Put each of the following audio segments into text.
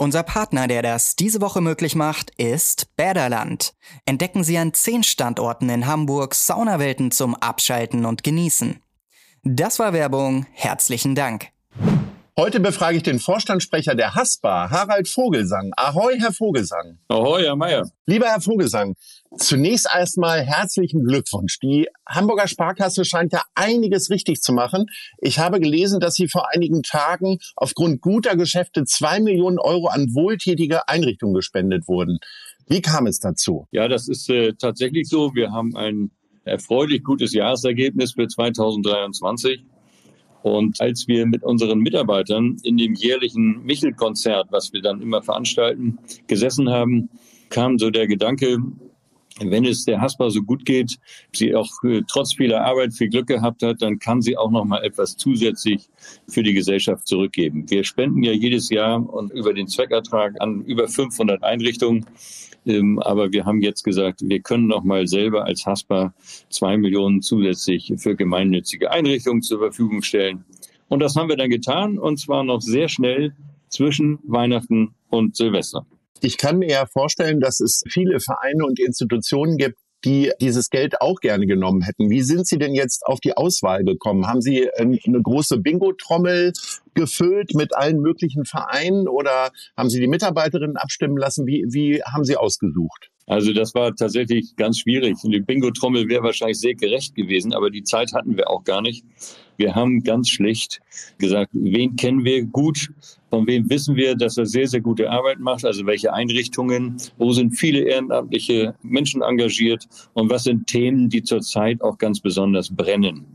Unser Partner, der das diese Woche möglich macht, ist Bäderland. Entdecken Sie an zehn Standorten in Hamburg Saunawelten zum Abschalten und Genießen. Das war Werbung. Herzlichen Dank. Heute befrage ich den Vorstandssprecher der Haspa, Harald Vogelsang. Ahoi, Herr Vogelsang. Ahoi, Herr Meier. Lieber Herr Vogelsang, zunächst erstmal herzlichen Glückwunsch. Die Hamburger Sparkasse scheint ja einiges richtig zu machen. Ich habe gelesen, dass Sie vor einigen Tagen aufgrund guter Geschäfte zwei Millionen Euro an wohltätige Einrichtungen gespendet wurden. Wie kam es dazu? Ja, das ist äh, tatsächlich so. Wir haben ein erfreulich gutes Jahresergebnis für 2023. Und als wir mit unseren Mitarbeitern in dem jährlichen Michel-Konzert, was wir dann immer veranstalten, gesessen haben, kam so der Gedanke, wenn es der Haspa so gut geht, sie auch äh, trotz vieler Arbeit viel Glück gehabt hat, dann kann sie auch noch mal etwas zusätzlich für die Gesellschaft zurückgeben. Wir spenden ja jedes Jahr und über den Zweckertrag an über 500 Einrichtungen. Ähm, aber wir haben jetzt gesagt, wir können noch mal selber als Haspa zwei Millionen zusätzlich für gemeinnützige Einrichtungen zur Verfügung stellen. Und das haben wir dann getan und zwar noch sehr schnell zwischen Weihnachten und Silvester. Ich kann mir ja vorstellen, dass es viele Vereine und Institutionen gibt, die dieses Geld auch gerne genommen hätten. Wie sind Sie denn jetzt auf die Auswahl gekommen? Haben Sie eine große Bingo-Trommel gefüllt mit allen möglichen Vereinen oder haben Sie die Mitarbeiterinnen abstimmen lassen? Wie, wie haben Sie ausgesucht? Also das war tatsächlich ganz schwierig. Die Bingo-Trommel wäre wahrscheinlich sehr gerecht gewesen, aber die Zeit hatten wir auch gar nicht. Wir haben ganz schlicht gesagt, wen kennen wir gut, von wem wissen wir, dass er sehr, sehr gute Arbeit macht, also welche Einrichtungen, wo sind viele ehrenamtliche Menschen engagiert und was sind Themen, die zurzeit auch ganz besonders brennen.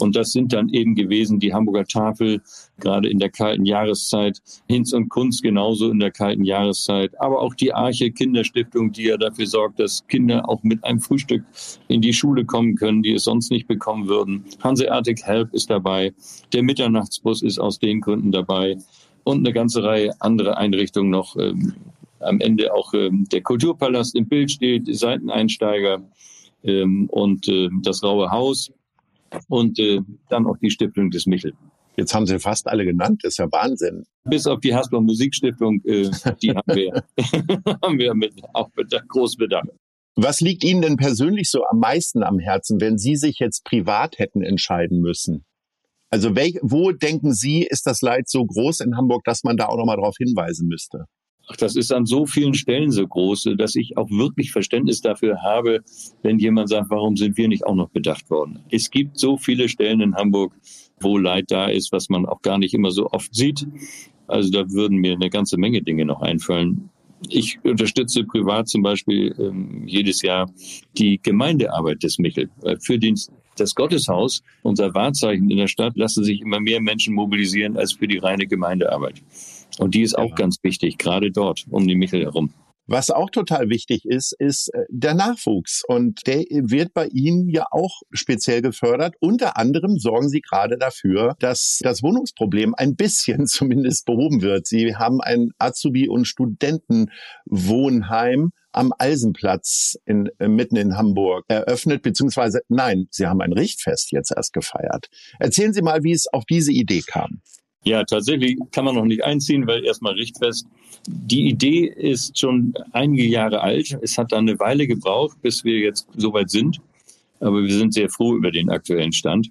Und das sind dann eben gewesen die Hamburger Tafel, gerade in der kalten Jahreszeit, Hinz und Kunst genauso in der kalten Jahreszeit, aber auch die Arche Kinderstiftung, die ja dafür sorgt, dass Kinder auch mit einem Frühstück in die Schule kommen können, die es sonst nicht bekommen würden. Hanseatic Help ist dabei, der Mitternachtsbus ist aus den Gründen dabei und eine ganze Reihe andere Einrichtungen noch. Ähm, am Ende auch ähm, der Kulturpalast im Bild steht, Seiteneinsteiger ähm, und äh, das Raue Haus und äh, dann auch die Stiftung des Michel. Jetzt haben Sie fast alle genannt, das ist ja Wahnsinn. Bis auf die Hasbro Musikstiftung, äh, die haben wir, haben wir mit, auch mit groß Bedacht. Was liegt Ihnen denn persönlich so am meisten am Herzen, wenn Sie sich jetzt privat hätten entscheiden müssen? Also welch, wo denken Sie, ist das Leid so groß in Hamburg, dass man da auch nochmal darauf hinweisen müsste? Ach, das ist an so vielen Stellen so groß, dass ich auch wirklich Verständnis dafür habe, wenn jemand sagt, warum sind wir nicht auch noch bedacht worden? Es gibt so viele Stellen in Hamburg, wo Leid da ist, was man auch gar nicht immer so oft sieht. Also da würden mir eine ganze Menge Dinge noch einfallen. Ich unterstütze privat zum Beispiel ähm, jedes Jahr die Gemeindearbeit des Michel. Für den, das Gotteshaus, unser Wahrzeichen in der Stadt, lassen sich immer mehr Menschen mobilisieren als für die reine Gemeindearbeit. Und die ist auch ja. ganz wichtig, gerade dort um die Michel herum. Was auch total wichtig ist, ist äh, der Nachwuchs. Und der wird bei Ihnen ja auch speziell gefördert. Unter anderem sorgen Sie gerade dafür, dass das Wohnungsproblem ein bisschen zumindest behoben wird. Sie haben ein Azubi- und Studentenwohnheim am Eisenplatz in, äh, mitten in Hamburg eröffnet, beziehungsweise nein, Sie haben ein Richtfest jetzt erst gefeiert. Erzählen Sie mal, wie es auf diese Idee kam. Ja, tatsächlich kann man noch nicht einziehen, weil erstmal Richtfest. Die Idee ist schon einige Jahre alt. Es hat dann eine Weile gebraucht, bis wir jetzt soweit sind. Aber wir sind sehr froh über den aktuellen Stand.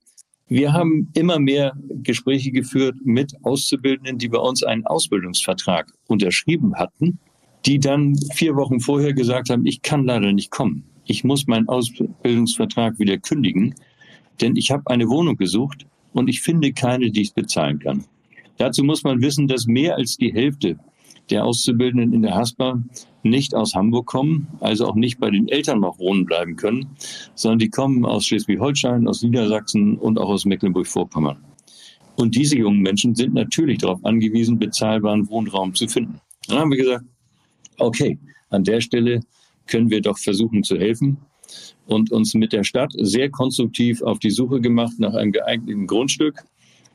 Wir haben immer mehr Gespräche geführt mit Auszubildenden, die bei uns einen Ausbildungsvertrag unterschrieben hatten, die dann vier Wochen vorher gesagt haben, ich kann leider nicht kommen. Ich muss meinen Ausbildungsvertrag wieder kündigen, denn ich habe eine Wohnung gesucht und ich finde keine, die ich bezahlen kann. Dazu muss man wissen, dass mehr als die Hälfte der Auszubildenden in der HASPA nicht aus Hamburg kommen, also auch nicht bei den Eltern noch wohnen bleiben können, sondern die kommen aus Schleswig-Holstein, aus Niedersachsen und auch aus Mecklenburg-Vorpommern. Und diese jungen Menschen sind natürlich darauf angewiesen, bezahlbaren Wohnraum zu finden. Dann haben wir gesagt, okay, an der Stelle können wir doch versuchen zu helfen. und uns mit der Stadt sehr konstruktiv auf die Suche gemacht nach einem geeigneten Grundstück,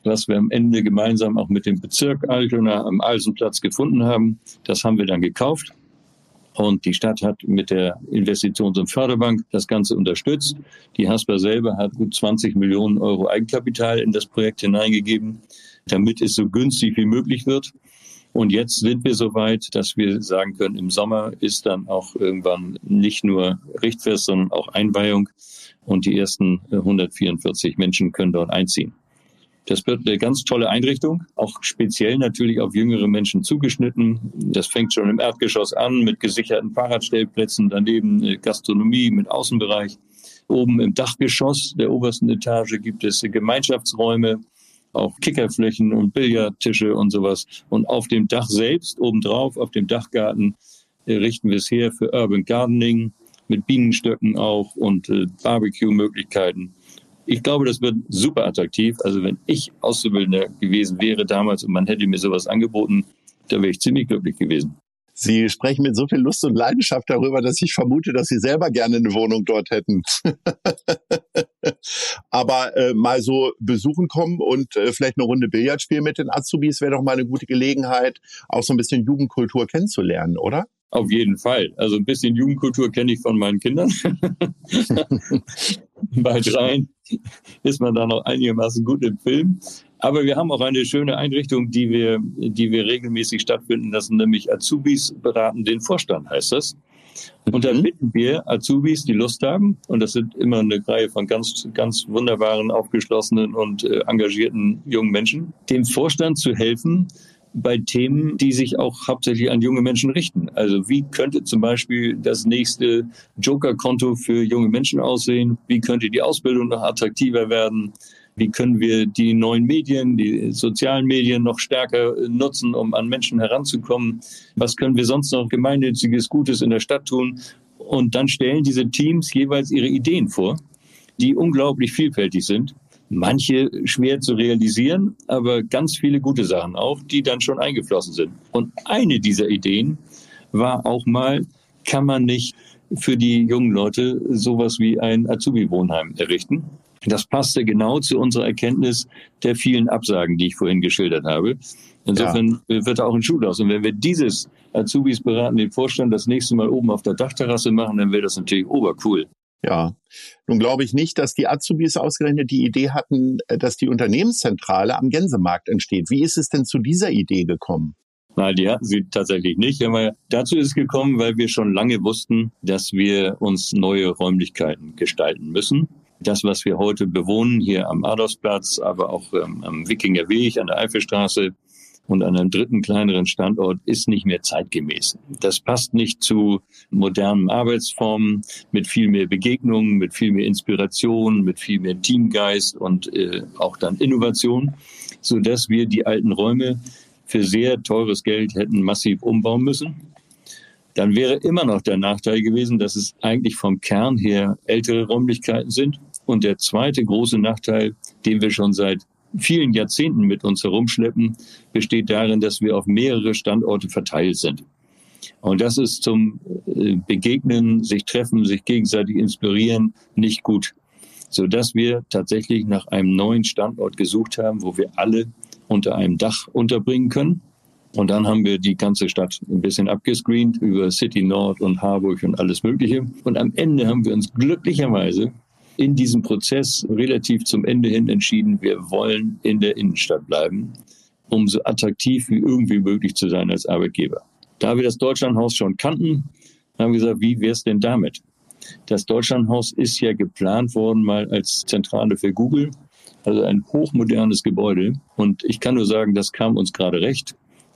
was wir am Ende gemeinsam auch mit dem Bezirk Altona am Alsenplatz gefunden haben. Das haben wir dann gekauft. Und die Stadt hat mit der Investitions- und Förderbank das Ganze unterstützt. Die Hasper selber hat gut 20 Millionen Euro Eigenkapital in das Projekt hineingegeben, damit es so günstig wie möglich wird. Und jetzt sind wir so weit, dass wir sagen können, im Sommer ist dann auch irgendwann nicht nur Richtfest, sondern auch Einweihung. Und die ersten 144 Menschen können dort einziehen. Das wird eine ganz tolle Einrichtung, auch speziell natürlich auf jüngere Menschen zugeschnitten. Das fängt schon im Erdgeschoss an mit gesicherten Fahrradstellplätzen, daneben Gastronomie mit Außenbereich. Oben im Dachgeschoss der obersten Etage gibt es Gemeinschaftsräume, auch Kickerflächen und Billardtische und sowas. Und auf dem Dach selbst, obendrauf, auf dem Dachgarten, richten wir es her für Urban Gardening mit Bienenstöcken auch und äh, Barbecue-Möglichkeiten ich glaube, das wird super attraktiv. Also wenn ich Auszubildender gewesen wäre damals und man hätte mir sowas angeboten, da wäre ich ziemlich glücklich gewesen. Sie sprechen mit so viel Lust und Leidenschaft darüber, dass ich vermute, dass Sie selber gerne eine Wohnung dort hätten. Aber äh, mal so besuchen kommen und äh, vielleicht eine Runde Billard spielen mit den Azubis wäre doch mal eine gute Gelegenheit, auch so ein bisschen Jugendkultur kennenzulernen, oder? Auf jeden Fall. Also ein bisschen Jugendkultur kenne ich von meinen Kindern. Bei dreien ist man da noch einigermaßen gut im Film. Aber wir haben auch eine schöne Einrichtung, die wir, die wir regelmäßig stattfinden lassen, nämlich Azubis beraten den Vorstand, heißt das. Und dann mhm. bitten wir Azubis, die Lust haben, und das sind immer eine Reihe von ganz, ganz wunderbaren, aufgeschlossenen und äh, engagierten jungen Menschen, dem Vorstand zu helfen, bei Themen, die sich auch hauptsächlich an junge Menschen richten. Also wie könnte zum Beispiel das nächste Joker-Konto für junge Menschen aussehen? Wie könnte die Ausbildung noch attraktiver werden? Wie können wir die neuen Medien, die sozialen Medien noch stärker nutzen, um an Menschen heranzukommen? Was können wir sonst noch gemeinnütziges Gutes in der Stadt tun? Und dann stellen diese Teams jeweils ihre Ideen vor, die unglaublich vielfältig sind manche schwer zu realisieren, aber ganz viele gute Sachen auch, die dann schon eingeflossen sind. Und eine dieser Ideen war auch mal, kann man nicht für die jungen Leute sowas wie ein Azubi-Wohnheim errichten? Das passte genau zu unserer Erkenntnis der vielen Absagen, die ich vorhin geschildert habe. Insofern ja. wird auch ein Schuh aus. Und wenn wir dieses Azubis beraten, den Vorstand das nächste Mal oben auf der Dachterrasse machen, dann wäre das natürlich obercool. Ja, nun glaube ich nicht, dass die Azubis ausgerechnet die Idee hatten, äh, dass die Unternehmenszentrale am Gänsemarkt entsteht. Wie ist es denn zu dieser Idee gekommen? Nein, die hatten sie tatsächlich nicht. Aber dazu ist es gekommen, weil wir schon lange wussten, dass wir uns neue Räumlichkeiten gestalten müssen. Das, was wir heute bewohnen, hier am Adolfsplatz, aber auch ähm, am Wikinger Weg an der Eifelstraße, und an einem dritten kleineren Standort ist nicht mehr zeitgemäß. Das passt nicht zu modernen Arbeitsformen mit viel mehr Begegnungen, mit viel mehr Inspiration, mit viel mehr Teamgeist und äh, auch dann Innovation, so dass wir die alten Räume für sehr teures Geld hätten massiv umbauen müssen. Dann wäre immer noch der Nachteil gewesen, dass es eigentlich vom Kern her ältere Räumlichkeiten sind. Und der zweite große Nachteil, den wir schon seit vielen Jahrzehnten mit uns herumschleppen, besteht darin, dass wir auf mehrere Standorte verteilt sind. Und das ist zum äh, Begegnen, sich treffen, sich gegenseitig inspirieren nicht gut, so dass wir tatsächlich nach einem neuen Standort gesucht haben, wo wir alle unter einem Dach unterbringen können. Und dann haben wir die ganze Stadt ein bisschen abgescreent über City Nord und Harburg und alles Mögliche. Und am Ende haben wir uns glücklicherweise in diesem Prozess relativ zum Ende hin entschieden, wir wollen in der Innenstadt bleiben, um so attraktiv wie irgendwie möglich zu sein als Arbeitgeber. Da wir das Deutschlandhaus schon kannten, haben wir gesagt, wie wäre es denn damit? Das Deutschlandhaus ist ja geplant worden mal als Zentrale für Google, also ein hochmodernes Gebäude. Und ich kann nur sagen, das kam uns gerade recht.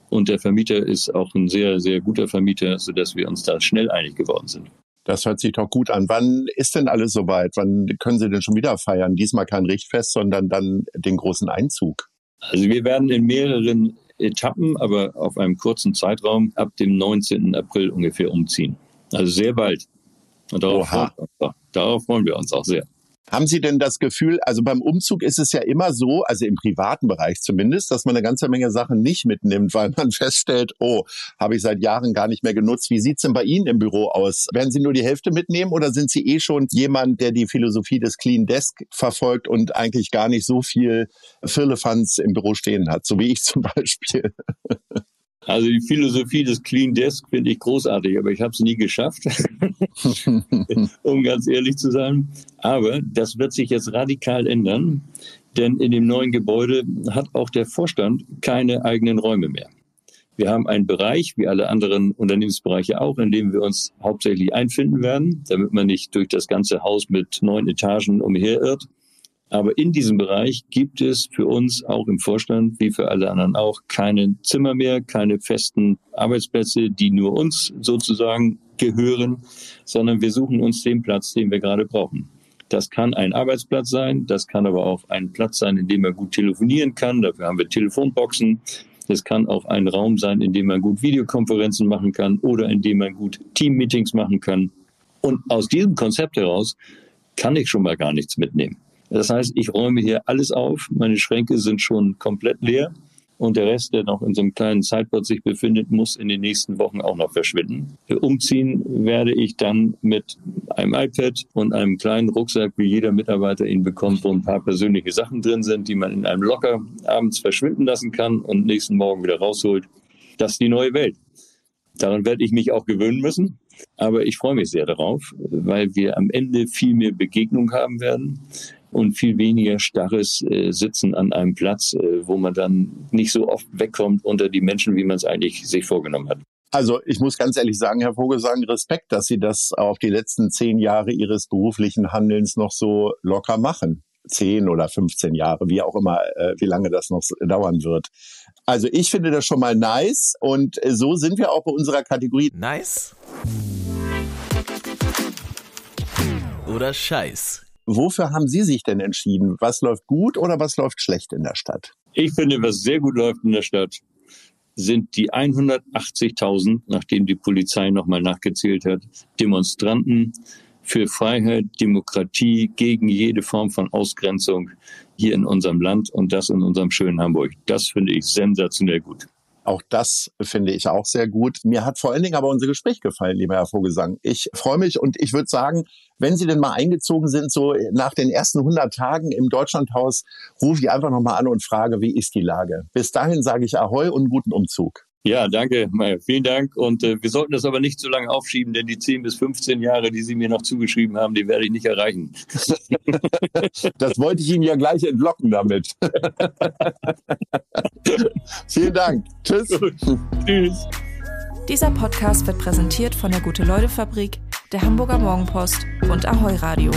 Und der Vermieter ist auch ein sehr, sehr guter Vermieter, sodass wir uns da schnell einig geworden sind. Das hört sich doch gut an. Wann ist denn alles soweit? Wann können Sie denn schon wieder feiern? Diesmal kein Richtfest, sondern dann den großen Einzug. Also wir werden in mehreren Etappen, aber auf einem kurzen Zeitraum ab dem 19. April ungefähr umziehen. Also sehr bald. Und darauf, freuen, wir uns, darauf freuen wir uns auch sehr. Haben Sie denn das Gefühl, also beim Umzug ist es ja immer so, also im privaten Bereich zumindest, dass man eine ganze Menge Sachen nicht mitnimmt, weil man feststellt, oh, habe ich seit Jahren gar nicht mehr genutzt. Wie sieht's denn bei Ihnen im Büro aus? Werden Sie nur die Hälfte mitnehmen oder sind Sie eh schon jemand, der die Philosophie des Clean Desk verfolgt und eigentlich gar nicht so viel Firlefanz im Büro stehen hat, so wie ich zum Beispiel? Also die Philosophie des Clean Desk finde ich großartig, aber ich habe es nie geschafft, um ganz ehrlich zu sein. Aber das wird sich jetzt radikal ändern, denn in dem neuen Gebäude hat auch der Vorstand keine eigenen Räume mehr. Wir haben einen Bereich, wie alle anderen Unternehmensbereiche auch, in dem wir uns hauptsächlich einfinden werden, damit man nicht durch das ganze Haus mit neun Etagen umherirrt. Aber in diesem Bereich gibt es für uns auch im Vorstand, wie für alle anderen auch, keine Zimmer mehr, keine festen Arbeitsplätze, die nur uns sozusagen gehören, sondern wir suchen uns den Platz, den wir gerade brauchen. Das kann ein Arbeitsplatz sein, das kann aber auch ein Platz sein, in dem man gut telefonieren kann. Dafür haben wir Telefonboxen. Es kann auch ein Raum sein, in dem man gut Videokonferenzen machen kann oder in dem man gut Teammeetings machen kann. Und aus diesem Konzept heraus kann ich schon mal gar nichts mitnehmen. Das heißt, ich räume hier alles auf. Meine Schränke sind schon komplett leer. Und der Rest, der noch in so einem kleinen Sideboard sich befindet, muss in den nächsten Wochen auch noch verschwinden. Umziehen werde ich dann mit einem iPad und einem kleinen Rucksack, wie jeder Mitarbeiter ihn bekommt, wo ein paar persönliche Sachen drin sind, die man in einem Locker abends verschwinden lassen kann und nächsten Morgen wieder rausholt. Das ist die neue Welt. Daran werde ich mich auch gewöhnen müssen. Aber ich freue mich sehr darauf, weil wir am Ende viel mehr Begegnung haben werden und viel weniger starres äh, Sitzen an einem Platz, äh, wo man dann nicht so oft wegkommt unter die Menschen, wie man es eigentlich sich vorgenommen hat. Also ich muss ganz ehrlich sagen, Herr Vogelsang, Respekt, dass Sie das auf die letzten zehn Jahre Ihres beruflichen Handelns noch so locker machen. Zehn oder 15 Jahre, wie auch immer, äh, wie lange das noch dauern wird. Also ich finde das schon mal nice und äh, so sind wir auch bei unserer Kategorie. Nice oder Scheiß. Wofür haben Sie sich denn entschieden? Was läuft gut oder was läuft schlecht in der Stadt? Ich finde, was sehr gut läuft in der Stadt, sind die 180.000, nachdem die Polizei nochmal nachgezählt hat, Demonstranten für Freiheit, Demokratie, gegen jede Form von Ausgrenzung hier in unserem Land und das in unserem schönen Hamburg. Das finde ich sensationell gut. Auch das finde ich auch sehr gut. Mir hat vor allen Dingen aber unser Gespräch gefallen, lieber Herr Vogelsang. Ich freue mich und ich würde sagen, wenn Sie denn mal eingezogen sind, so nach den ersten 100 Tagen im Deutschlandhaus, rufe ich einfach nochmal an und frage, wie ist die Lage? Bis dahin sage ich Ahoi und guten Umzug. Ja, danke, Vielen Dank. Und äh, wir sollten das aber nicht so lange aufschieben, denn die 10 bis 15 Jahre, die Sie mir noch zugeschrieben haben, die werde ich nicht erreichen. das wollte ich Ihnen ja gleich entlocken damit. Vielen Dank. Tschüss. Tschüss. Dieser Podcast wird präsentiert von der Gute-Leute-Fabrik, der Hamburger Morgenpost und Ahoi Radio.